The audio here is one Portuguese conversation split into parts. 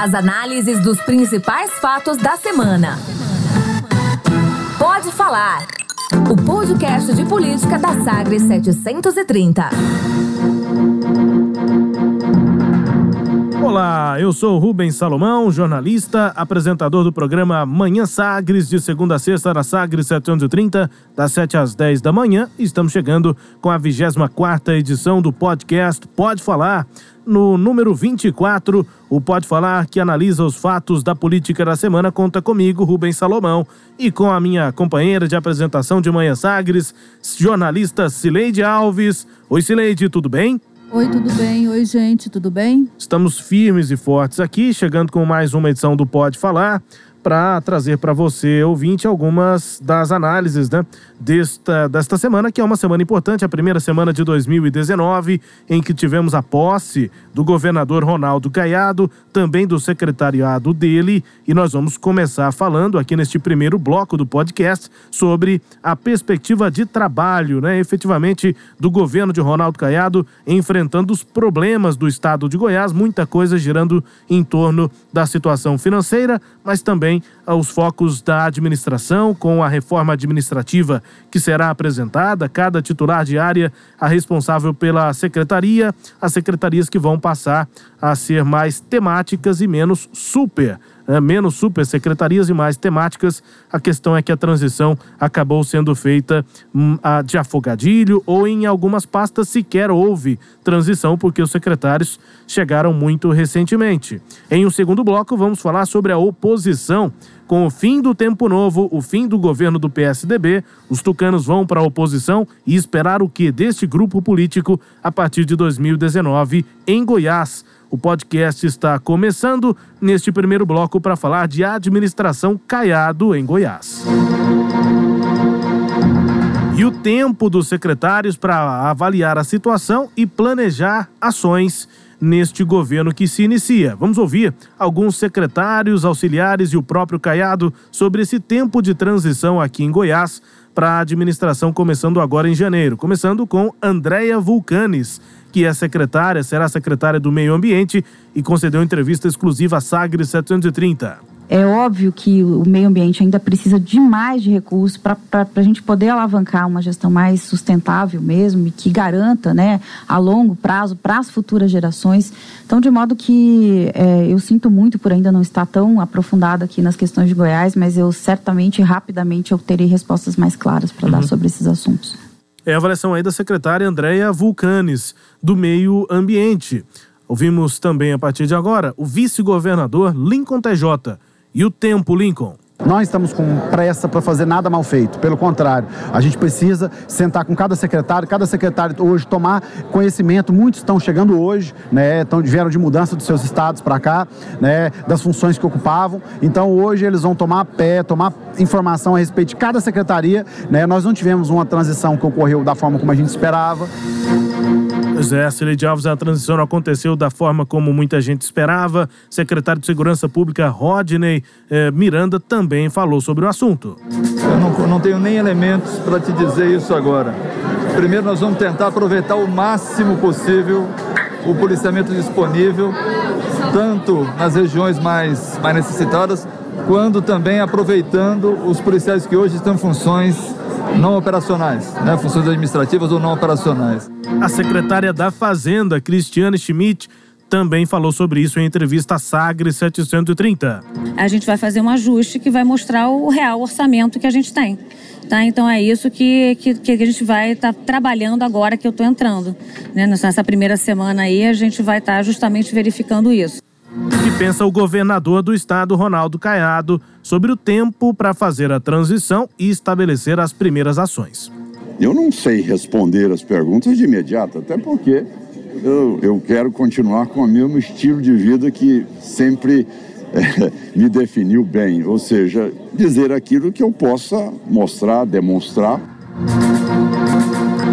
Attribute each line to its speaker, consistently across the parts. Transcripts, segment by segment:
Speaker 1: As análises dos principais fatos da semana. Pode falar. O podcast de política da Sagres 730.
Speaker 2: Olá, eu sou Rubens Salomão, jornalista, apresentador do programa Manhã Sagres, de segunda a sexta na Sagres 730, das 7 às 10 da manhã. Estamos chegando com a 24 edição do podcast Pode Falar. No número 24, o Pode Falar, que analisa os fatos da política da semana, conta comigo, Rubens Salomão, e com a minha companheira de apresentação de Manhã Sagres, jornalista Cileide Alves. Oi, Cileide, tudo bem?
Speaker 3: Oi, tudo bem? Oi, gente, tudo bem?
Speaker 2: Estamos firmes e fortes aqui, chegando com mais uma edição do Pode Falar para trazer para você, ouvinte, algumas das análises né, desta, desta semana, que é uma semana importante, a primeira semana de 2019, em que tivemos a posse do governador Ronaldo Caiado, também do secretariado dele, e nós vamos começar falando aqui neste primeiro bloco do podcast sobre a perspectiva de trabalho, né, efetivamente, do governo de Ronaldo Caiado enfrentando os problemas do estado de Goiás, muita coisa girando em torno da situação financeira, mas também também aos focos da administração, com a reforma administrativa que será apresentada, cada titular de área a responsável pela secretaria, as secretarias que vão passar a ser mais temáticas e menos super né, menos supersecretarias e mais temáticas. A questão é que a transição acabou sendo feita hum, de afogadilho ou em algumas pastas sequer houve transição porque os secretários chegaram muito recentemente. Em um segundo bloco, vamos falar sobre a oposição. Com o fim do tempo novo, o fim do governo do PSDB, os tucanos vão para a oposição e esperar o que deste grupo político a partir de 2019 em Goiás. O podcast está começando neste primeiro bloco para falar de administração Caiado em Goiás. E o tempo dos secretários para avaliar a situação e planejar ações neste governo que se inicia. Vamos ouvir alguns secretários, auxiliares e o próprio Caiado sobre esse tempo de transição aqui em Goiás para a administração começando agora em janeiro. Começando com Andréia Vulcanes que é secretária, será secretária do Meio Ambiente e concedeu entrevista exclusiva à Sagres 730.
Speaker 3: É óbvio que o meio ambiente ainda precisa de mais de recursos para a gente poder alavancar uma gestão mais sustentável mesmo e que garanta, né, a longo prazo para as futuras gerações. Então, de modo que é, eu sinto muito por ainda não estar tão aprofundado aqui nas questões de Goiás, mas eu certamente, rapidamente, eu terei respostas mais claras para uhum. dar sobre esses assuntos.
Speaker 2: É a avaliação aí da secretária Andréia Vulcanes, do Meio Ambiente. Ouvimos também, a partir de agora, o vice-governador Lincoln TJ. E o tempo, Lincoln?
Speaker 4: Não estamos com pressa para fazer nada mal feito, pelo contrário, a gente precisa sentar com cada secretário, cada secretário hoje tomar conhecimento. Muitos estão chegando hoje, né, estão, vieram de mudança dos seus estados para cá, né, das funções que ocupavam. Então hoje eles vão tomar pé, tomar informação a respeito de cada secretaria. Né, nós não tivemos uma transição que ocorreu da forma como a gente esperava.
Speaker 2: Pois é, Cileide Alves, a transição não aconteceu da forma como muita gente esperava. Secretário de Segurança Pública Rodney eh, Miranda também falou sobre o assunto.
Speaker 5: Eu não, não tenho nem elementos para te dizer isso agora. Primeiro, nós vamos tentar aproveitar o máximo possível o policiamento disponível, tanto nas regiões mais, mais necessitadas, quanto também aproveitando os policiais que hoje estão em funções não operacionais, né? funções administrativas ou não operacionais.
Speaker 2: A secretária da Fazenda, Cristiane Schmidt, também falou sobre isso em entrevista à Sagre 730.
Speaker 6: A gente vai fazer um ajuste que vai mostrar o real orçamento que a gente tem. Tá? Então é isso que, que, que a gente vai estar tá trabalhando agora que eu estou entrando. Né? Nessa primeira semana aí a gente vai estar tá justamente verificando isso.
Speaker 2: O que pensa o governador do estado, Ronaldo Caiado, sobre o tempo para fazer a transição e estabelecer as primeiras ações?
Speaker 7: Eu não sei responder as perguntas de imediato, até porque eu, eu quero continuar com o mesmo estilo de vida que sempre é, me definiu bem, ou seja, dizer aquilo que eu possa mostrar, demonstrar.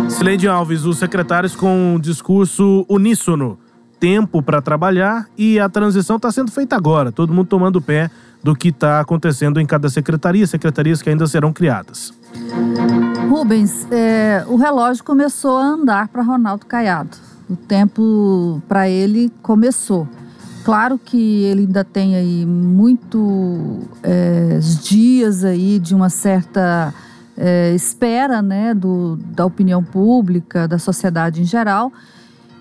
Speaker 2: Sileide Alves, os secretários com um discurso uníssono, tempo para trabalhar e a transição está sendo feita agora, todo mundo tomando pé do que está acontecendo em cada secretaria, secretarias que ainda serão criadas.
Speaker 3: Rubens, é, o relógio começou a andar para Ronaldo Caiado. O tempo para ele começou. Claro que ele ainda tem aí muitos é, dias aí de uma certa é, espera né, do, da opinião pública, da sociedade em geral.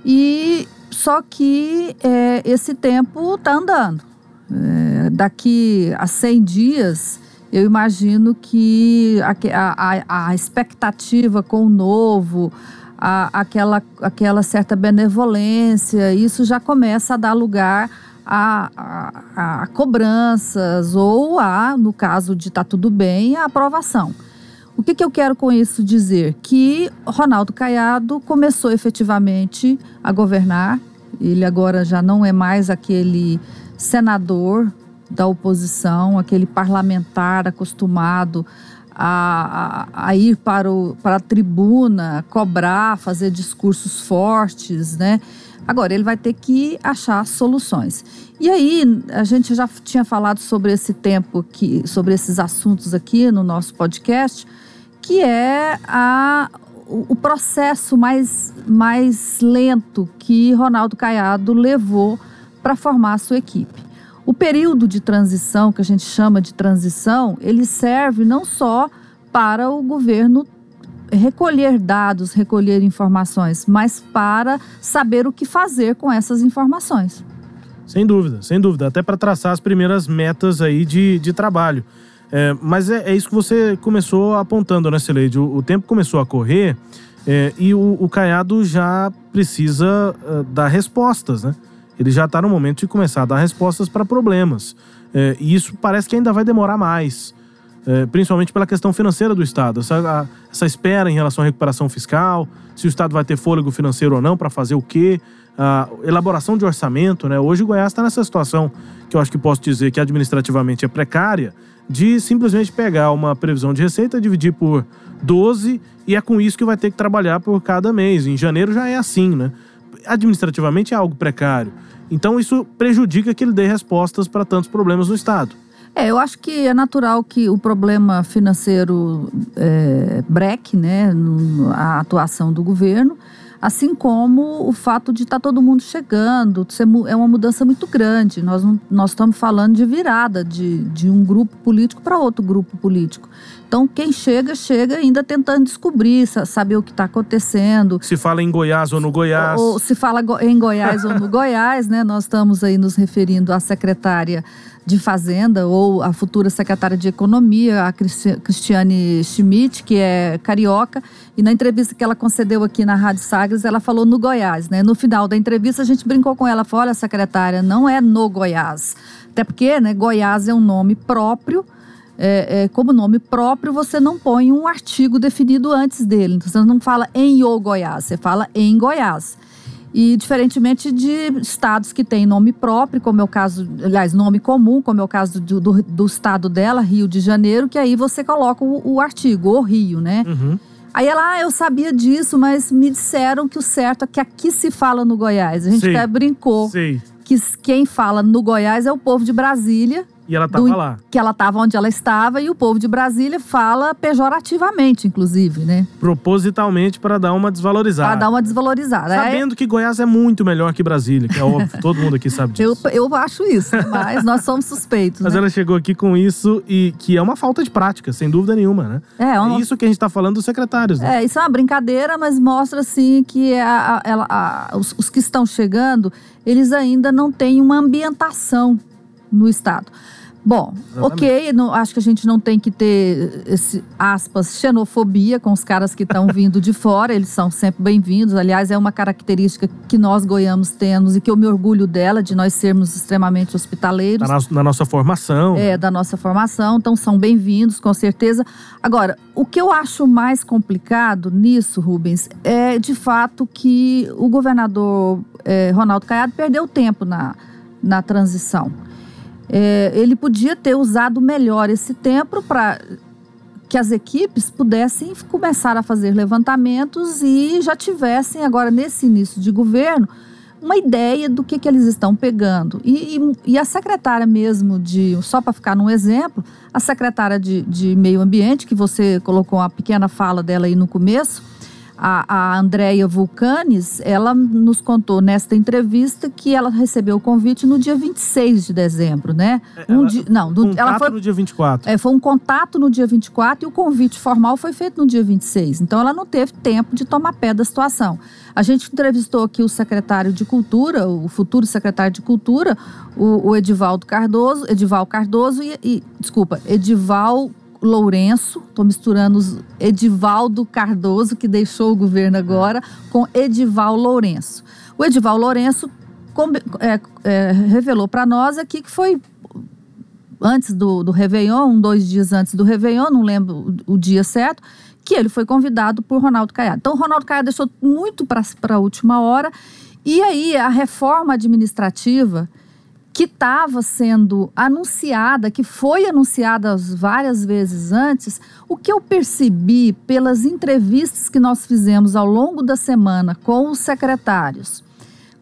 Speaker 3: E só que é, esse tempo está andando. Daqui a 100 dias, eu imagino que a, a, a expectativa com o novo, a, aquela, aquela certa benevolência, isso já começa a dar lugar a, a, a cobranças ou a, no caso de tá tudo bem, a aprovação. O que, que eu quero com isso dizer? Que Ronaldo Caiado começou efetivamente a governar. Ele agora já não é mais aquele senador da oposição, aquele parlamentar acostumado a, a, ir para, o, para a tribuna, cobrar, fazer discursos fortes, né? Agora, ele vai ter que achar soluções. E aí, a gente já tinha falado sobre esse tempo, que, sobre esses assuntos aqui no nosso podcast, que é a, o, o processo mais, mais lento que Ronaldo Caiado levou para formar a sua equipe. O período de transição, que a gente chama de transição, ele serve não só para o governo recolher dados, recolher informações, mas para saber o que fazer com essas informações.
Speaker 2: Sem dúvida, sem dúvida. Até para traçar as primeiras metas aí de, de trabalho. É, mas é, é, isso que você começou apontando, né, Celeide? O, o tempo começou a correr é, e o, o, Caiado já precisa uh, dar respostas, né? Ele já está no momento de começar a dar respostas para problemas. É, e isso parece que ainda vai demorar mais, é, principalmente pela questão financeira do Estado. Essa, a, essa espera em relação à recuperação fiscal, se o Estado vai ter fôlego financeiro ou não para fazer o quê, a elaboração de orçamento. Né? Hoje o Goiás está nessa situação que eu acho que posso dizer que administrativamente é precária, de simplesmente pegar uma previsão de receita, dividir por 12 e é com isso que vai ter que trabalhar por cada mês. Em janeiro já é assim, né? Administrativamente é algo precário. Então isso prejudica que ele dê respostas para tantos problemas no Estado.
Speaker 3: É, eu acho que é natural que o problema financeiro é, breque, né, a atuação do governo, assim como o fato de estar tá todo mundo chegando, é uma mudança muito grande. Nós, nós estamos falando de virada de, de um grupo político para outro grupo político. Então, quem chega, chega ainda tentando descobrir, saber o que está acontecendo.
Speaker 2: Se fala em Goiás ou no Goiás.
Speaker 3: Ou, ou se fala em Goiás ou no Goiás, né? Nós estamos aí nos referindo à secretária de Fazenda ou a futura secretária de Economia, a Cristiane Schmidt, que é carioca, e na entrevista que ela concedeu aqui na Rádio Sagres, ela falou no Goiás, né? No final da entrevista a gente brincou com ela, falou, olha secretária, não é no Goiás, até porque, né, Goiás é um nome próprio, é, é, como nome próprio, você não põe um artigo definido antes dele. Então, você não fala em o Goiás, você fala em Goiás. E diferentemente de estados que têm nome próprio, como é o caso, aliás, nome comum, como é o caso do, do, do estado dela, Rio de Janeiro, que aí você coloca o, o artigo, o Rio, né?
Speaker 2: Uhum.
Speaker 3: Aí ela, ah, eu sabia disso, mas me disseram que o certo é que aqui se fala no Goiás. A gente até brincou
Speaker 2: Sim.
Speaker 3: que quem fala no Goiás é o povo de Brasília
Speaker 2: e ela estava lá.
Speaker 3: Que ela estava onde ela estava e o povo de Brasília fala pejorativamente, inclusive, né?
Speaker 2: Propositalmente para dar uma desvalorizada.
Speaker 3: Para dar uma desvalorizada.
Speaker 2: Sabendo é... que Goiás é muito melhor que Brasília, que é óbvio, todo mundo aqui sabe disso.
Speaker 3: Eu, eu acho isso, mas nós somos suspeitos.
Speaker 2: Mas
Speaker 3: né?
Speaker 2: ela chegou aqui com isso e que é uma falta de prática, sem dúvida nenhuma, né?
Speaker 3: É, é uma...
Speaker 2: é isso que a gente está falando dos secretários, né?
Speaker 3: É, isso é uma brincadeira, mas mostra assim que a, a, a, os, os que estão chegando, eles ainda não têm uma ambientação no Estado. Bom, Exatamente. ok, não, acho que a gente não tem que ter esse, aspas, xenofobia com os caras que estão vindo de fora, eles são sempre bem-vindos. Aliás, é uma característica que nós goianos temos e que eu me orgulho dela, de nós sermos extremamente hospitaleiros.
Speaker 2: Na, na nossa formação.
Speaker 3: É, da nossa formação, então são bem-vindos, com certeza. Agora, o que eu acho mais complicado nisso, Rubens, é de fato que o governador é, Ronaldo Caiado perdeu tempo na, na transição. É, ele podia ter usado melhor esse tempo para que as equipes pudessem começar a fazer levantamentos e já tivessem agora nesse início de governo uma ideia do que, que eles estão pegando. E, e, e a secretária mesmo de, só para ficar num exemplo, a secretária de, de meio ambiente, que você colocou uma pequena fala dela aí no começo, A, a Andrea Vulcanes, ela nos contou nesta entrevista que ela recebeu o convite no dia 26 de dezembro, né? Um
Speaker 2: Ela-
Speaker 3: dia, não, do-
Speaker 2: Contato
Speaker 3: ela foi
Speaker 2: no dia 24.
Speaker 3: é, foi um contato no dia 24 e o convite formal foi feito no dia 26. Então ela não teve tempo de tomar pé da situação. A gente entrevistou aqui o secretário de Cultura, o futuro secretário de Cultura, o, o Edivaldo Cardoso, Edival Cardoso e, e- desculpa, Edival Lourenço, estou misturando os Edivaldo Cardoso, que deixou o governo agora, com Edival Lourenço. O Edival Lourenço é, é, revelou para nós aqui que foi antes do, do Réveillon, um, dois dias antes do Réveillon, não lembro o, o dia certo, que ele foi convidado por Ronaldo Caiado. Então, Ronaldo Caiado deixou muito para a última hora. E aí, a reforma administrativa que estava sendo anunciada, que foi anunciada várias vezes antes, o que eu percebi pelas entrevistas que nós fizemos ao longo da semana com os secretários,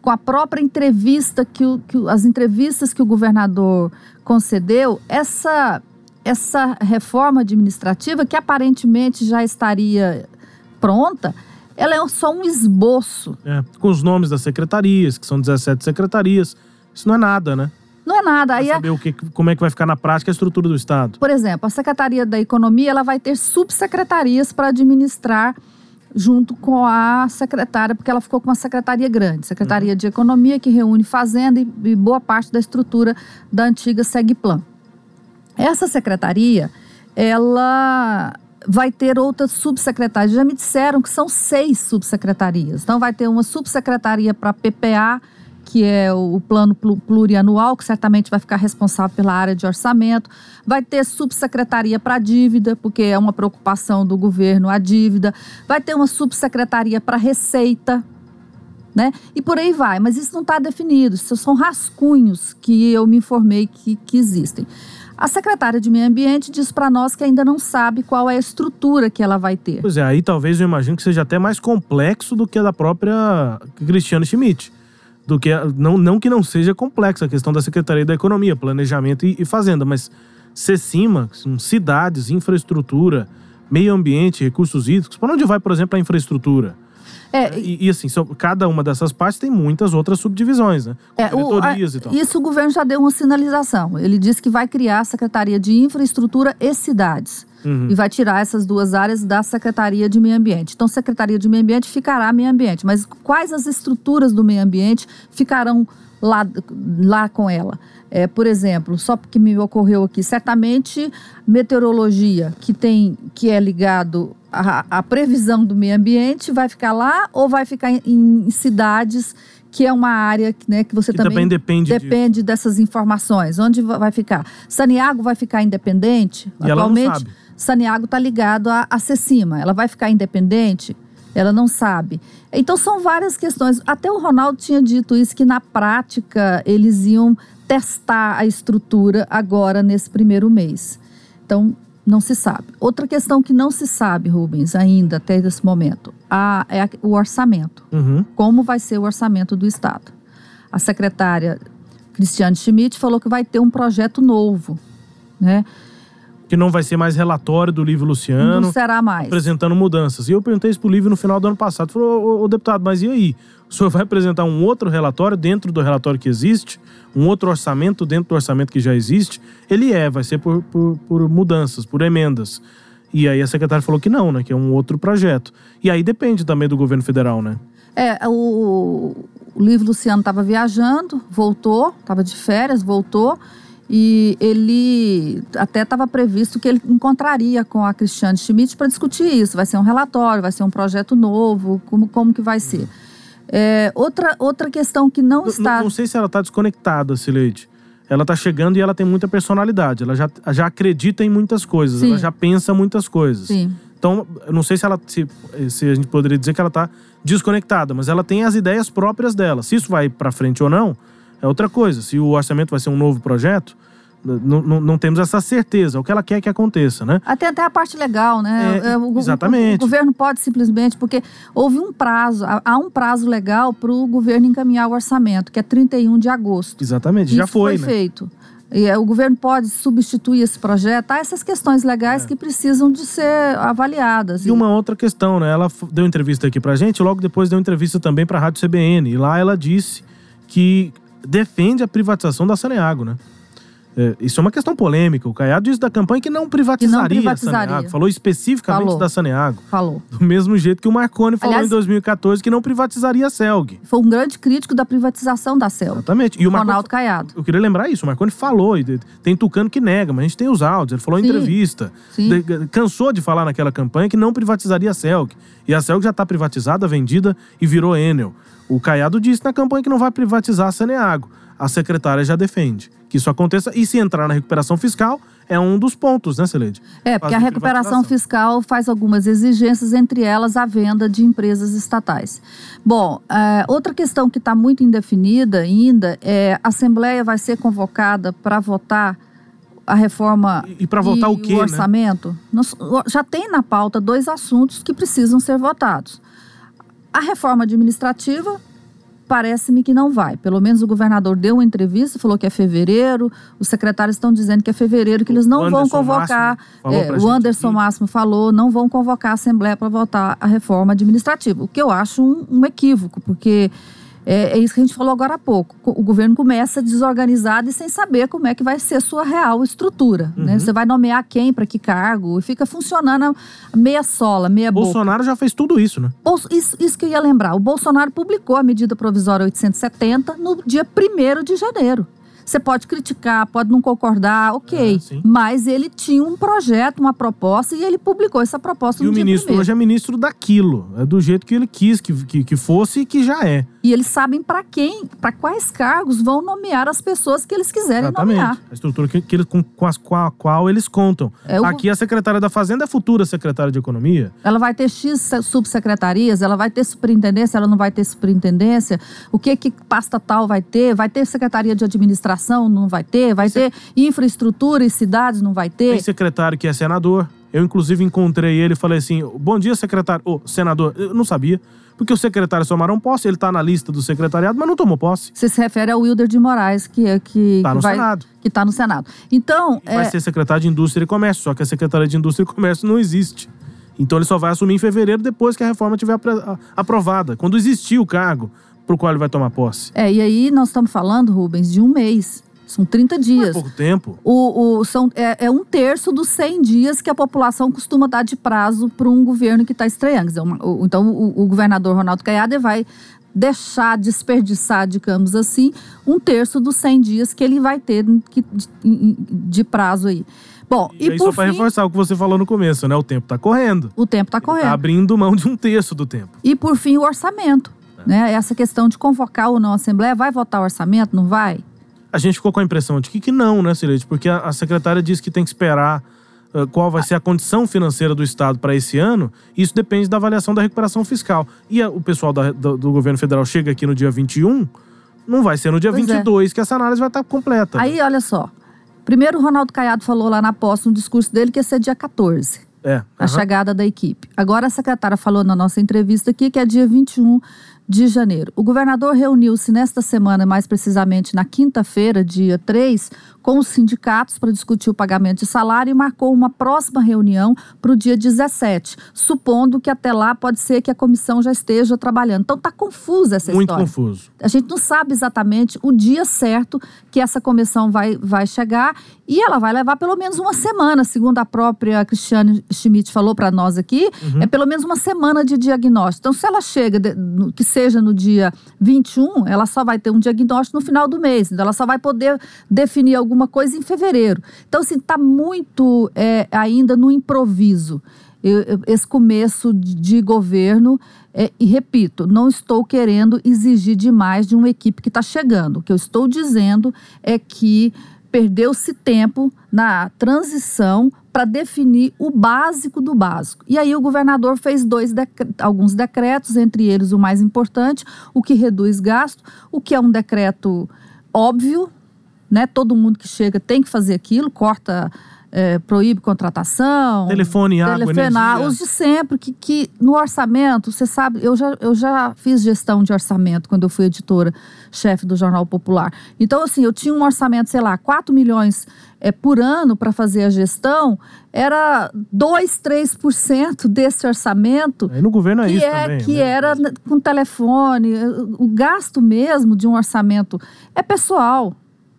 Speaker 3: com a própria entrevista que, o, que as entrevistas que o governador concedeu, essa essa reforma administrativa que aparentemente já estaria pronta, ela é só um esboço.
Speaker 2: É, com os nomes das secretarias, que são 17 secretarias. Isso não é nada, né?
Speaker 3: Não é nada.
Speaker 2: Pra
Speaker 3: Aí, é-
Speaker 2: saber o que, como é que vai ficar na prática a estrutura do Estado.
Speaker 3: por exemplo, a Secretaria da Economia ela vai ter subsecretarias para administrar junto com a secretária, porque ela ficou com uma secretaria grande, Secretaria de Economia, que reúne fazenda e, e boa parte da estrutura da antiga Segplan. Essa secretaria, ela vai ter outras subsecretarias. Já me disseram que são seis subsecretarias. Então, vai ter uma subsecretaria para PPA, que é o plano plu- plurianual, que certamente vai ficar responsável pela área de orçamento. Vai ter subsecretaria para dívida, porque é uma preocupação do governo a dívida. Vai ter uma subsecretaria para receita, né? E por aí vai. Mas isso não está definido. Isso são rascunhos que eu me informei que, que existem. A secretária de Meio Ambiente diz para nós que ainda não sabe qual é a estrutura que ela vai ter.
Speaker 2: Pois é, aí talvez eu imagino que seja até mais complexo do que a da própria Cristiane Schmidt. Do que não, não que não seja complexa a questão da Secretaria da Economia, Planejamento e, e Fazenda, mas CECIMA, cidades, infraestrutura, meio ambiente, recursos hídricos. Para onde vai, por exemplo, a infraestrutura?
Speaker 3: É,
Speaker 2: E, e, assim, cada uma dessas partes tem muitas outras subdivisões, né? Com
Speaker 3: É, o- a-
Speaker 2: e tal.
Speaker 3: Isso o governo já deu uma sinalização. Ele disse que vai criar a Secretaria de Infraestrutura e Cidades.
Speaker 2: Uhum.
Speaker 3: E vai tirar essas duas áreas da Secretaria de Meio Ambiente. Então, Secretaria de Meio Ambiente ficará Meio Ambiente. Mas quais as estruturas do meio ambiente ficarão lá, lá com ela? É, por exemplo, só porque me ocorreu aqui, certamente meteorologia, que tem que é ligado à, à previsão do meio ambiente, vai ficar lá ou vai ficar em, em cidades que é uma área né, que você
Speaker 2: Que
Speaker 3: também,
Speaker 2: também depende disso.
Speaker 3: depende dessas informações. Onde va- vai ficar? Saniago vai ficar independente?
Speaker 2: E
Speaker 3: Atualmente. Saniago está ligado à, à Cecima. Ela vai ficar independente? Ela não sabe. Então, são várias questões. Até o Ronaldo tinha dito isso, que na prática eles iam testar a estrutura agora nesse primeiro mês. Então, não se sabe. Outra questão que não se sabe, Rubens, ainda até esse momento, a- é a- o orçamento
Speaker 2: Uhum.
Speaker 3: como vai ser o orçamento do Estado. A secretária Cristiane Schmidt falou que vai ter um projeto novo, né?
Speaker 2: Que não vai ser mais relatório do livro Luciano.
Speaker 3: Não será mais.
Speaker 2: apresentando mudanças. E eu perguntei isso pro Livre no final do ano passado. Falou, ô, ô, deputado, mas e aí? O senhor vai apresentar um outro relatório dentro do relatório que existe? Um outro orçamento dentro do orçamento que já existe? Ele é, vai ser por, por, por mudanças, por emendas. E aí a secretária falou que não, né? Que é um outro projeto. E aí depende também do governo federal, né?
Speaker 3: É, o, o livro Luciano estava viajando, voltou, estava de férias, voltou. E ele até estava previsto que ele encontraria com a Cristiane Schmidt para discutir isso. Vai ser um relatório, vai ser um projeto novo, como, como que vai ser. É, outra, outra questão que não está.
Speaker 2: Não, não sei se ela tá desconectada, Sileide. Ela tá chegando e ela tem muita personalidade. Ela já, já acredita em muitas coisas.
Speaker 3: Sim.
Speaker 2: Ela já pensa muitas coisas.
Speaker 3: Sim.
Speaker 2: Então, não sei se ela se, se a gente poderia dizer que ela tá desconectada, mas ela tem as ideias próprias dela. Se isso vai para frente ou não, é outra coisa. Se o orçamento vai ser um novo projeto, não temos essa certeza. É o que ela quer que aconteça, né?
Speaker 3: Até, até a parte legal, né?
Speaker 2: É,
Speaker 3: o, o-
Speaker 2: exatamente.
Speaker 3: O, governo pode simplesmente, porque houve um prazo, há- um prazo legal para o governo encaminhar o orçamento, que é 31 de agosto.
Speaker 2: Exatamente. Já
Speaker 3: Isso
Speaker 2: foi, né?
Speaker 3: feito. E, é, o governo pode substituir esse projeto? Há essas questões legais que precisam de ser avaliadas.
Speaker 2: E uma outra questão, né? Ela deu entrevista aqui pra gente, logo depois deu entrevista também pra Rádio CBN. E lá ela disse que defende a privatização da Saneago, né? É, isso é uma questão polêmica. O Caiado disse da campanha que não privatizaria,
Speaker 3: privatizaria.
Speaker 2: a Saneago. Falou especificamente
Speaker 3: Falou.
Speaker 2: da Saneago.
Speaker 3: Falou.
Speaker 2: Do mesmo jeito que o Marconi falou
Speaker 3: Aliás-
Speaker 2: em 2014 que não privatizaria a Celg.
Speaker 3: Foi um grande crítico da privatização da CEL.
Speaker 2: Exatamente. E o Marconi
Speaker 3: Ronaldo Caiado.
Speaker 2: Eu queria lembrar isso, o Marconi falou, tem Tucano que nega, mas a gente tem os áudios, ele falou em
Speaker 3: Sim.
Speaker 2: entrevista.
Speaker 3: Sim.
Speaker 2: De- cansou de falar naquela campanha que não privatizaria a Celg. E a Celg já está privatizada, vendida e virou Enel. O Caiado disse na campanha que não vai privatizar a Saneago. A secretária já defende que isso aconteça. E se entrar na recuperação fiscal, é um dos pontos, né, Celede?
Speaker 3: É, porque a recuperação fiscal faz algumas exigências, entre elas a venda de empresas estatais. Bom, é, outra questão que está muito indefinida ainda é a Assembleia vai ser convocada para votar a reforma
Speaker 2: E- e pra votar o quê, né?
Speaker 3: orçamento. Nós- já tem na pauta dois assuntos que precisam ser votados. A reforma administrativa parece-me que não vai. Pelo menos o governador deu uma entrevista, falou que é fevereiro. Os secretários estão dizendo que é fevereiro, que eles não vão convocar. É, o Anderson
Speaker 2: aqui.
Speaker 3: Máximo falou, não vão convocar a Assembleia para votar a reforma administrativa. O que eu acho um, um equívoco, porque é, é isso que a gente falou agora há pouco. O governo começa desorganizado e sem saber como é que vai ser a sua real estrutura.
Speaker 2: Uhum.
Speaker 3: né? Você vai nomear quem para que cargo e fica funcionando meia sola, meia boca.
Speaker 2: Bolsonaro já fez tudo isso, né?
Speaker 3: Isso, isso que eu ia lembrar. O Bolsonaro publicou a medida provisória 870 no dia 1 de janeiro. Você pode criticar, pode não concordar, ok.
Speaker 2: Sim.
Speaker 3: mas ele tinha um projeto, uma proposta, e ele publicou essa proposta
Speaker 2: E
Speaker 3: no
Speaker 2: o
Speaker 3: dia
Speaker 2: ministro
Speaker 3: primeiro.
Speaker 2: hoje é ministro daquilo. É do jeito que ele quis que, que, que fosse e que já é.
Speaker 3: E eles sabem para quem, para quais cargos vão nomear as pessoas que eles quiserem
Speaker 2: Exatamente.
Speaker 3: nomear.
Speaker 2: A estrutura que, que eles, com, com, as, com a qual eles contam.
Speaker 3: É o-
Speaker 2: Aqui a secretária da Fazenda é futura secretária de Economia.
Speaker 3: Ela vai ter X se- subsecretarias, ela vai ter superintendência, ela não vai ter superintendência. O que que pasta tal vai ter? Vai ter secretaria de administração? Não vai ter? Vai ter infraestrutura e cidades? Não vai ter?
Speaker 2: Tem secretário que é senador. Eu, inclusive, encontrei ele e falei assim: bom dia, secretário. Ô, senador, eu não sabia. Porque o secretário tomaram posse, ele tá na lista do secretariado, mas não tomou posse.
Speaker 3: Você se refere ao Wilder de Moraes, que é que,
Speaker 2: Tá
Speaker 3: que
Speaker 2: no
Speaker 3: vai,
Speaker 2: Senado.
Speaker 3: que está no Senado. Então,
Speaker 2: Vai
Speaker 3: é,
Speaker 2: ser secretário de Indústria e Comércio, só que a Secretaria de Indústria e Comércio não existe. Então ele só vai assumir em fevereiro depois que a reforma a- aprovada, quando existir o cargo pro qual ele vai tomar posse.
Speaker 3: é, e aí nós estamos falando, Rubens, de um mês. São 30 dias.
Speaker 2: Pouco tempo.
Speaker 3: O, o- são, é, é um terço dos 100 dias que a população costuma dar de prazo para um governo que está estreando. Dizer, uma- o- então, o, o governador Ronaldo Caiado vai deixar desperdiçar, digamos assim, um terço dos 100 dias que ele vai ter que- de, de prazo aí. Bom,
Speaker 2: E,
Speaker 3: e,
Speaker 2: aí, só para reforçar o que você falou no começo, né? O tempo tá correndo.
Speaker 3: o tempo está
Speaker 2: Tá
Speaker 3: correndo.
Speaker 2: abrindo mão de um terço do tempo.
Speaker 3: E por fim, o orçamento. Né? Essa questão de convocar ou não a Assembleia, vai votar o orçamento, não vai?
Speaker 2: A gente ficou com a impressão de que, que não, né, Cirete? Porque a, a secretária disse que tem que esperar qual vai ser a condição financeira do Estado para esse ano. Isso depende da avaliação da recuperação fiscal. E a- o pessoal da- do, do governo federal chega aqui no dia 21, não vai ser no dia
Speaker 3: Pois é.
Speaker 2: 22 que essa análise vai estar completa.
Speaker 3: Aí, olha só. Primeiro, o Ronaldo Caiado falou lá na posse, no discurso dele, que ia ser dia 14.
Speaker 2: É.
Speaker 3: a chegada da equipe. Agora a secretária falou na nossa entrevista aqui que é dia 21 de janeiro. O governador reuniu-se nesta semana, mais precisamente na quinta-feira, dia 3, com os sindicatos para discutir o pagamento de salário e marcou uma próxima reunião para o dia 17, supondo que até lá pode ser que a comissão já esteja trabalhando. Então tá confusa essa
Speaker 2: Muito
Speaker 3: história.
Speaker 2: confuso.
Speaker 3: A gente não sabe exatamente o dia certo que essa comissão vai, vai chegar e ela vai levar pelo menos uma semana, segundo a própria Cristiane Schmidt falou para nós aqui, é pelo menos uma semana de diagnóstico. Então, se ela chega, de- no- que seja no dia 21, ela só vai ter um diagnóstico no final do mês. Então, ela só vai poder definir alguma coisa em fevereiro. Então, assim, está muito é, ainda no improviso esse começo de, governo. é, e repito, não estou querendo exigir demais de uma equipe que está chegando. O que eu estou dizendo é que perdeu-se tempo na transição para definir o básico do básico. E aí o governador fez dois decre- alguns decretos, entre eles o mais importante, o que reduz gasto, o que é um decreto óbvio, né? Todo mundo que chega tem que fazer aquilo, corta é, proíbe contratação.
Speaker 2: Telefone, água,
Speaker 3: telefone,
Speaker 2: energia.
Speaker 3: os de sempre, que, que no orçamento, você sabe, eu já, eu já fiz gestão de orçamento quando eu fui editora-chefe do Jornal Popular. Então, assim, eu tinha um orçamento, sei lá, 4 milhões é, por ano para fazer a gestão, era 2, 3% desse orçamento
Speaker 2: Aí no governo é
Speaker 3: que,
Speaker 2: isso
Speaker 3: é,
Speaker 2: também.
Speaker 3: que
Speaker 2: né?
Speaker 3: era com telefone. O gasto mesmo de um orçamento é pessoal.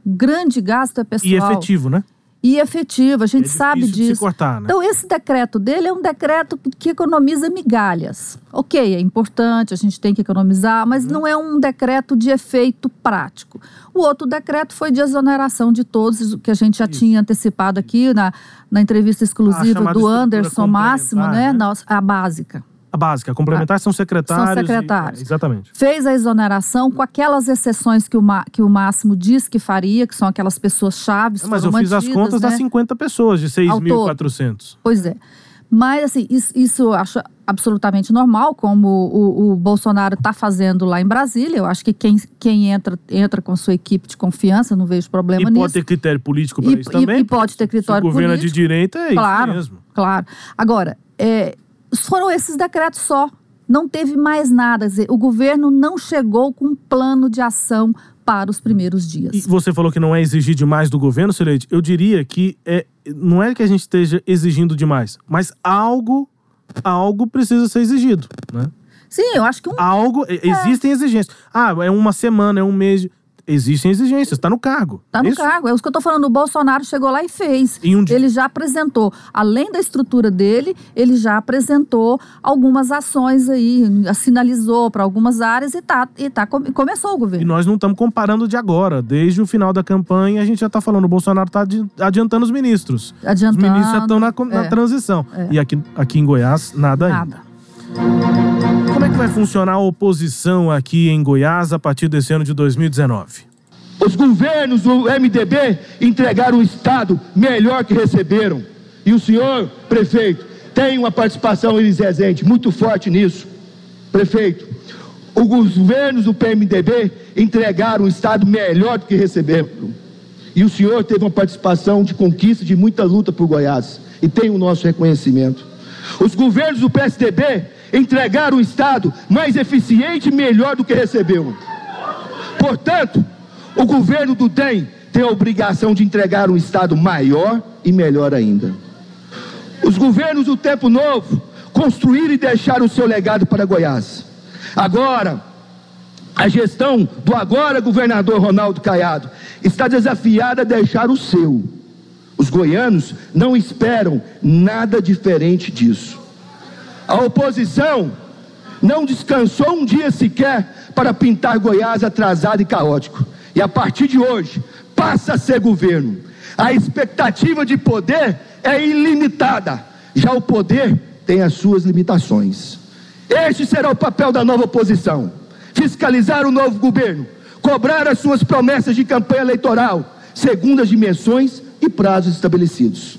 Speaker 3: Grande gasto é pessoal.
Speaker 2: E efetivo, né?
Speaker 3: E efetivo, a gente
Speaker 2: É
Speaker 3: sabe
Speaker 2: difícil de se
Speaker 3: disso.
Speaker 2: cortar, né?
Speaker 3: Então, esse decreto dele é um decreto que economiza migalhas. Ok, é importante, a gente tem que economizar, mas
Speaker 2: Uhum.
Speaker 3: não é um decreto de efeito prático. O outro decreto foi de exoneração de todos, o que a gente já tinha antecipado aqui na, na entrevista exclusiva
Speaker 2: chamada
Speaker 3: do Anderson Máximo, né?
Speaker 2: né?
Speaker 3: Nossa, a básica.
Speaker 2: A básica, complementar são secretários.
Speaker 3: São
Speaker 2: e-
Speaker 3: secretários.
Speaker 2: é, exatamente.
Speaker 3: Fez a exoneração com aquelas exceções que o, Ma- que o Máximo disse que faria, que são aquelas pessoas chaves.
Speaker 2: Mas eu
Speaker 3: foram
Speaker 2: fiz as
Speaker 3: mantidas,
Speaker 2: contas
Speaker 3: né?
Speaker 2: das 50 pessoas, de
Speaker 3: Ao todo.
Speaker 2: 6.400.
Speaker 3: Pois é. Mas, assim, isso, isso eu acho absolutamente normal, como o, o Bolsonaro está fazendo lá em Brasília. Eu acho que quem, quem entra, entra com a sua equipe de confiança, não vejo problema
Speaker 2: E
Speaker 3: nisso.
Speaker 2: pode ter critério político para
Speaker 3: E-
Speaker 2: isso
Speaker 3: e-
Speaker 2: também.
Speaker 3: e pode ter
Speaker 2: Se
Speaker 3: critério
Speaker 2: o governo é de
Speaker 3: político.
Speaker 2: direita, é
Speaker 3: claro,
Speaker 2: isso mesmo.
Speaker 3: Claro. Agora, é, foram esses decretos só. Não teve mais nada. Dizer, o governo não chegou com um plano de ação para os primeiros dias.
Speaker 2: E você falou que não é exigir demais do governo, Sileide. Eu diria que é, não é que a gente esteja exigindo demais, mas algo, algo precisa ser exigido, né?
Speaker 3: Sim, eu acho que um
Speaker 2: Algo, e- existem exigências. Ah, é uma semana, é um mês. Existem exigências, está no cargo.
Speaker 3: Tá no
Speaker 2: Isso?
Speaker 3: cargo. É isso que eu tô falando. O Bolsonaro chegou lá e fez.
Speaker 2: Em um dia.
Speaker 3: Ele já apresentou, além da estrutura dele, ele já apresentou algumas ações aí, sinalizou para algumas áreas e tá, e tá come- começou o
Speaker 2: E
Speaker 3: governo.
Speaker 2: nós não estamos comparando de agora. Desde o final da campanha, a gente já está falando, o Bolsonaro está adiantando os ministros.
Speaker 3: Adiantando.
Speaker 2: Os ministros já estão na, na
Speaker 3: é.
Speaker 2: transição. E aqui, aqui em Goiás, nada ainda. Como é que vai funcionar a oposição aqui em Goiás a partir desse ano de 2019?
Speaker 8: Os governos do MDB entregaram o Estado melhor que receberam. E o senhor, prefeito, tem uma participação, Rezende, muito forte nisso. Prefeito, os governos do PMDB entregaram o Estado melhor do que receberam. E o senhor teve uma participação de conquista, de muita luta por Goiás. E tem o nosso reconhecimento. Os governos do PSDB entregaram o Estado mais eficiente e melhor do que recebeu. Portanto, o governo do DEM tem a obrigação de entregar um Estado maior e melhor ainda. Os governos do Tempo Novo construíram e deixaram o seu legado para Goiás. Agora, a gestão do agora governador Ronaldo Caiado está desafiada a deixar o seu. Os goianos não esperam nada diferente disso. A oposição não descansou um dia sequer para pintar Goiás atrasado e caótico. E a partir de hoje, passa a ser governo. A expectativa de poder é ilimitada. Já o poder tem as suas limitações. Este será o papel da nova oposição: fiscalizar o novo governo, cobrar as suas promessas de campanha eleitoral, segundo as dimensões e prazos estabelecidos.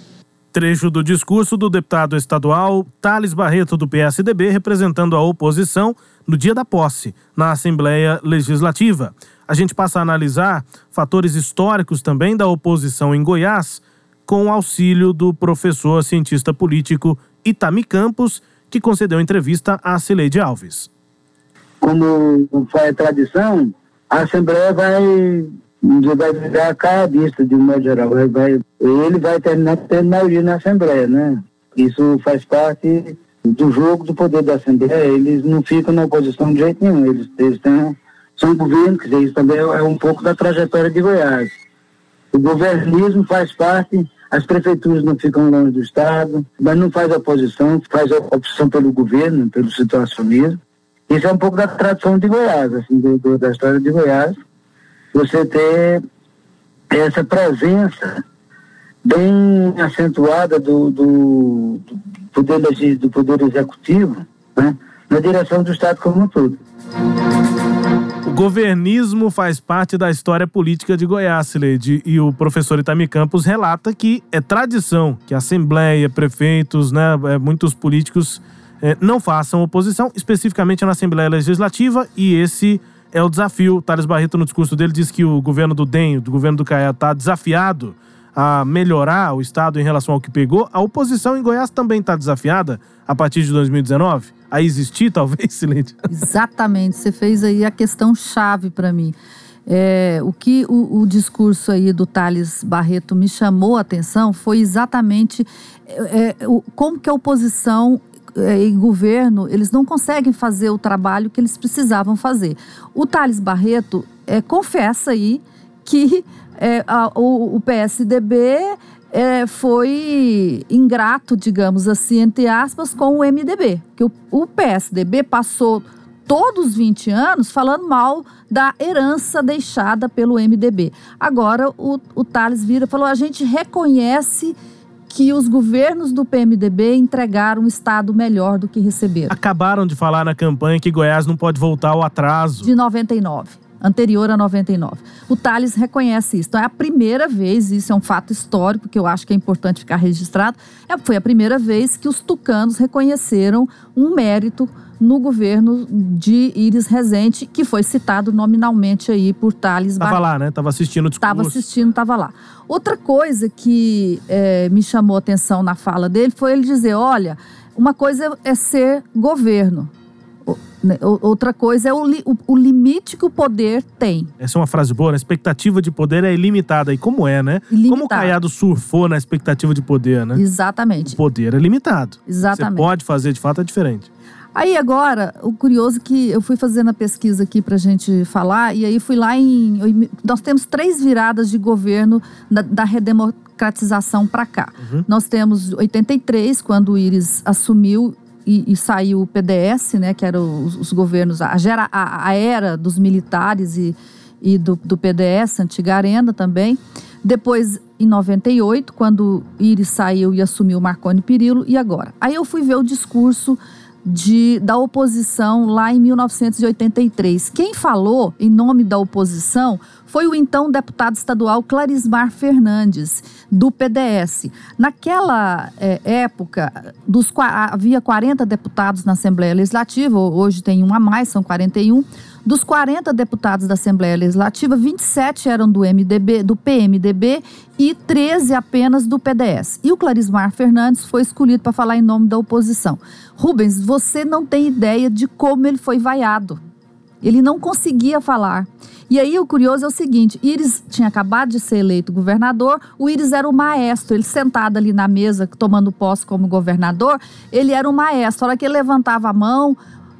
Speaker 2: Trecho do discurso do deputado estadual Thales Barreto, do PSDB, representando a oposição no dia da posse, na Assembleia Legislativa. A gente passa a analisar fatores históricos também da oposição em Goiás, com o auxílio do professor cientista político Itami Campos, que concedeu entrevista a Cileide Alves.
Speaker 9: como foi a tradição, a Assembleia vai, vai virar caadista, de um modo geral. Vai, vai- ele vai terminar tendo maioria na Assembleia, né? Isso faz parte do jogo do poder da Assembleia. Eles não ficam na oposição de jeito nenhum. Eles, eles têm, são governo, quer dizer, isso também é um pouco da trajetória de Goiás. O governismo faz parte, as prefeituras não ficam longe do Estado, mas não faz oposição, faz a oposição pelo governo, pelo situacionismo. Isso é um pouco da tradição de Goiás, assim, do- do- da história de Goiás. Você ter essa presença bem acentuada do, do, do poder do poder executivo, né, na direção do Estado como um todo.
Speaker 2: O governismo faz parte da história política de Goiás, Sileide, e o professor Itami Campos relata que é tradição que Assembleia, prefeitos, né, eh, muitos políticos eh, não façam oposição, especificamente na Assembleia Legislativa, e esse é o desafio. Thales Barreto, no discurso dele, diz que o governo do DEM, do governo do Caia, está desafiado a melhorar o Estado em relação ao que pegou, a oposição em Goiás também está desafiada a partir de 2019? A existir, talvez, Silente?
Speaker 3: Exatamente, você fez aí a questão chave para mim. É, o que o, o, discurso aí do Thales Barreto me chamou a atenção foi exatamente é, é, o, como que a oposição e governo eles não conseguem fazer o trabalho que eles precisavam fazer. O Thales Barreto é, confessa aí que é, a, o, o, PSDB é, foi ingrato, digamos assim, entre aspas, com o MDB. Que o, o PSDB passou todos os 20 anos falando mal da herança deixada pelo MDB. Agora o, o Thales vira falou: a gente reconhece que os governos do PMDB entregaram um Estado melhor do que receberam.
Speaker 2: Acabaram de falar na campanha que Goiás não pode voltar ao atraso.
Speaker 3: De 99 anterior a 99. O Thales reconhece isso. Então é a primeira vez, isso é um fato histórico que eu acho que é importante ficar registrado, é, foi a primeira vez que os tucanos reconheceram um mérito no governo de Iris Rezende, que foi citado nominalmente aí por Thales
Speaker 2: Estava lá, né? Estava assistindo o discurso.
Speaker 3: Estava assistindo, estava lá. Outra coisa que é, me chamou a atenção na fala dele foi ele dizer, olha, uma coisa é ser governo, né, outra coisa é o, li, o, o, limite que o poder tem.
Speaker 2: Essa é uma frase boa, né? a expectativa de poder é ilimitada. E como é, né?
Speaker 3: Ilimitada.
Speaker 2: Como o Caiado surfou na expectativa de poder, né?
Speaker 3: Exatamente.
Speaker 2: O poder é limitado.
Speaker 3: Exatamente.
Speaker 2: Você pode fazer, de fato, é diferente.
Speaker 3: Aí agora, o curioso é que eu fui fazendo a pesquisa aqui para a gente falar, e aí fui lá em. Nós temos três viradas de governo da, da redemocratização para cá. Uhum. Nós temos 83, quando o Íris assumiu e, e, saiu o PDS, né, que eram os, os governos, a, a, a, era dos militares e, e do, do PDS, antiga Arena também. Depois, em 98, quando Iris saiu e assumiu Marconi Perillo, e agora? Aí eu fui ver o discurso de, da oposição lá em 1983. Quem falou em nome da oposição foi o então deputado estadual Clarismar Fernandes, do PDS. Naquela é, época, dos, havia 40 deputados na Assembleia Legislativa, hoje tem um a mais, são 41. Dos 40 deputados da Assembleia Legislativa, 27 eram do MDB, do PMDB e 13 apenas do PDS. E o Clarismar Fernandes foi escolhido para falar em nome da oposição. Rubens, você não tem ideia de como ele foi vaiado. Ele não conseguia falar. E aí o curioso é o seguinte: Iris tinha acabado de ser eleito governador, o Iris era o maestro, ele sentado ali na mesa tomando posse como governador, ele era o maestro. A hora que ele levantava a mão,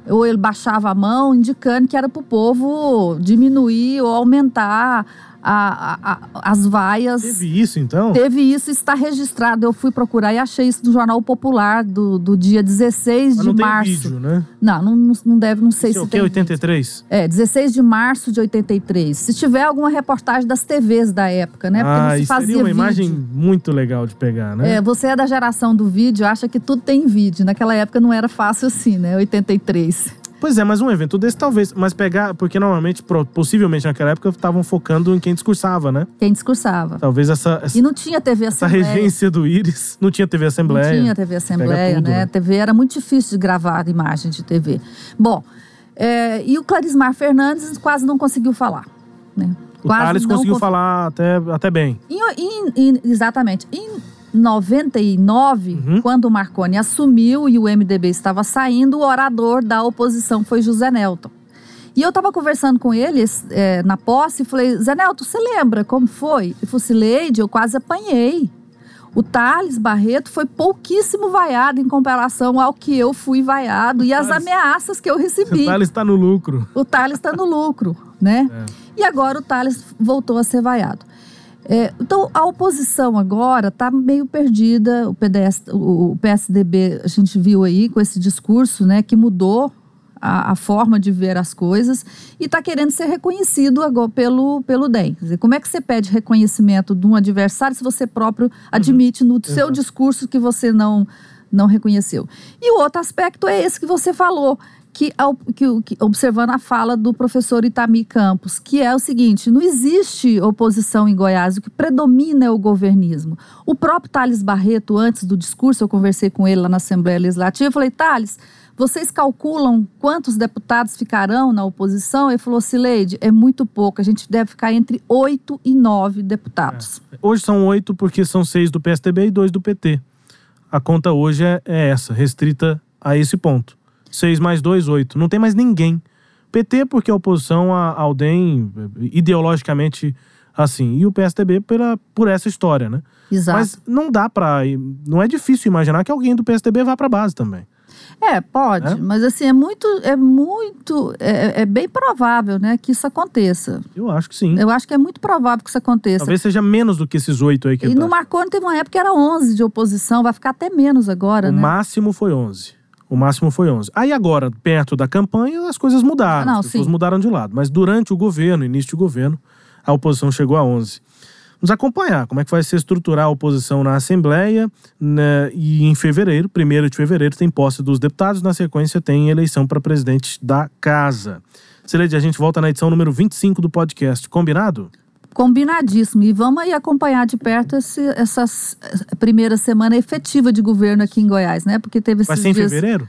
Speaker 3: ou ele baixava a mão, indicando que era para o povo diminuir ou aumentar a, a, as vaias.
Speaker 2: Teve isso, então?
Speaker 3: Teve isso, está registrado. Eu fui procurar e achei isso no Jornal Popular do, do dia 16
Speaker 2: Mas
Speaker 3: de
Speaker 2: não
Speaker 3: março.
Speaker 2: Tem vídeo, né?
Speaker 3: Não, não, não deve, não sei
Speaker 2: Isso
Speaker 3: se
Speaker 2: é o quê? 83?
Speaker 3: É, 16 de março de 83. Se tiver alguma reportagem das TVs da época, né? Porque
Speaker 2: ah,
Speaker 3: não se fazia
Speaker 2: seria uma
Speaker 3: vídeo.
Speaker 2: imagem muito legal de pegar, né?
Speaker 3: É, você é da geração do vídeo, acha que tudo tem vídeo. Naquela época não era fácil assim, né? 83.
Speaker 2: Pois é, mas um evento desse talvez, mas pegar, porque normalmente, possivelmente naquela época, estavam focando em quem discursava, né?
Speaker 3: Quem discursava.
Speaker 2: Talvez essa, essa,
Speaker 3: E não tinha TV
Speaker 2: essa
Speaker 3: Assembleia.
Speaker 2: regência do Íris não tinha TV Assembleia.
Speaker 3: Não tinha TV Assembleia,
Speaker 2: tudo,
Speaker 3: né?
Speaker 2: né?
Speaker 3: TV era muito difícil de gravar imagem de TV. Bom, é, e o Clarismar Fernandes quase não conseguiu falar. Né?
Speaker 2: O
Speaker 3: Quase
Speaker 2: Thales
Speaker 3: não
Speaker 2: conseguiu
Speaker 3: cons-
Speaker 2: falar até, até bem.
Speaker 3: Em- em- em- exatamente. 99,
Speaker 2: Uhum.
Speaker 3: quando o Marconi assumiu e o MDB estava saindo, o orador da oposição foi José Nelton. E eu estava conversando com ele é, na posse e falei, Zé Nelton, você lembra como foi? Ele falou assim, Leide, eu quase apanhei. O Thales Barreto foi pouquíssimo vaiado em comparação ao que eu fui vaiado e as
Speaker 2: Thales-
Speaker 3: ameaças que eu recebi.
Speaker 2: O Thales está no lucro.
Speaker 3: O Thales está no lucro, né? E agora o Thales voltou a ser vaiado. É, então, a oposição agora está meio perdida. O, PDS, o, PSDB, a gente viu aí com esse discurso, né, que mudou a, a forma de ver as coisas e está querendo ser reconhecido agora pelo, pelo DEM. Quer dizer, como é que você pede reconhecimento de um adversário se você próprio admite no seu
Speaker 2: Exato.
Speaker 3: discurso que você não, não reconheceu? E o outro aspecto é esse que você falou, que, que que- observando a fala do professor Itami Campos, que é o seguinte: não existe oposição em Goiás, o que predomina é o governismo. O próprio Thales Barreto, antes do discurso, eu conversei com ele lá na Assembleia Legislativa, eu falei, Thales, vocês calculam quantos deputados ficarão na oposição? Ele falou, Sileide, é muito pouco. A gente deve ficar entre oito e nove deputados.
Speaker 2: É. Hoje são oito, porque são seis do PSDB e dois do PT. A conta hoje é, é essa, restrita a esse ponto. Seis mais dois, oito. Não tem mais ninguém. PT porque a oposição ao DEM, ideologicamente assim. E o PSDB pela, por essa história, né?
Speaker 3: Exato.
Speaker 2: Mas não dá pra. Não é difícil imaginar que alguém do PSDB vá pra base também.
Speaker 3: É, pode,
Speaker 2: É?
Speaker 3: mas assim, é muito, é muito, é, é bem provável, né, que isso aconteça.
Speaker 2: Eu acho que sim.
Speaker 3: Eu acho que é muito provável que isso aconteça.
Speaker 2: Talvez seja menos do que esses oito aí que
Speaker 3: E
Speaker 2: tá.
Speaker 3: no Marconi teve uma época que era 11 de oposição, vai ficar até menos agora,
Speaker 2: O
Speaker 3: né?
Speaker 2: máximo foi 11. O máximo foi 11. Aí agora, perto da campanha, as coisas mudaram.
Speaker 3: Não,
Speaker 2: as pessoas
Speaker 3: sim.
Speaker 2: mudaram de lado. Mas durante o governo, início de governo, a oposição chegou a 11. Vamos acompanhar como é que vai se estruturar a oposição na Assembleia. né, e em fevereiro, 1 de fevereiro, tem posse dos deputados. Na sequência, tem eleição para presidente da Casa. Celede, a gente volta na edição número 25 do podcast. Combinado?
Speaker 3: Combinadíssimo. E vamos aí acompanhar de perto esse, essa s- primeira semana efetiva de governo aqui em Goiás, né? Porque teve esses
Speaker 2: Vai ser em
Speaker 3: dias...
Speaker 2: fevereiro?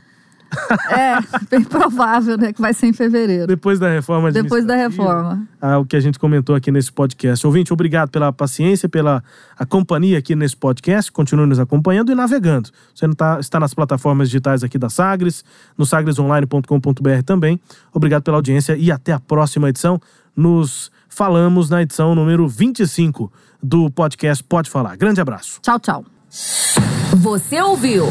Speaker 3: É, bem provável, né, que vai ser em fevereiro.
Speaker 2: Depois da reforma
Speaker 3: Depois da reforma.
Speaker 2: ah, o que a gente comentou aqui nesse podcast. Ouvinte, obrigado pela paciência, pela a companhia aqui nesse podcast. Continue nos acompanhando e navegando. Você não tá, está nas plataformas digitais aqui da Sagres, no sagresonline.com.br também. Obrigado pela audiência e até a próxima edição. Nos falamos na edição número 25 do podcast Pode Falar. Grande abraço.
Speaker 3: Tchau, tchau.
Speaker 1: Você ouviu?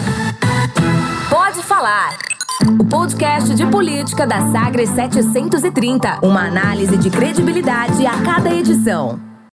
Speaker 1: Pode falar. O podcast de política da Sagres 730. Uma análise de credibilidade a cada edição.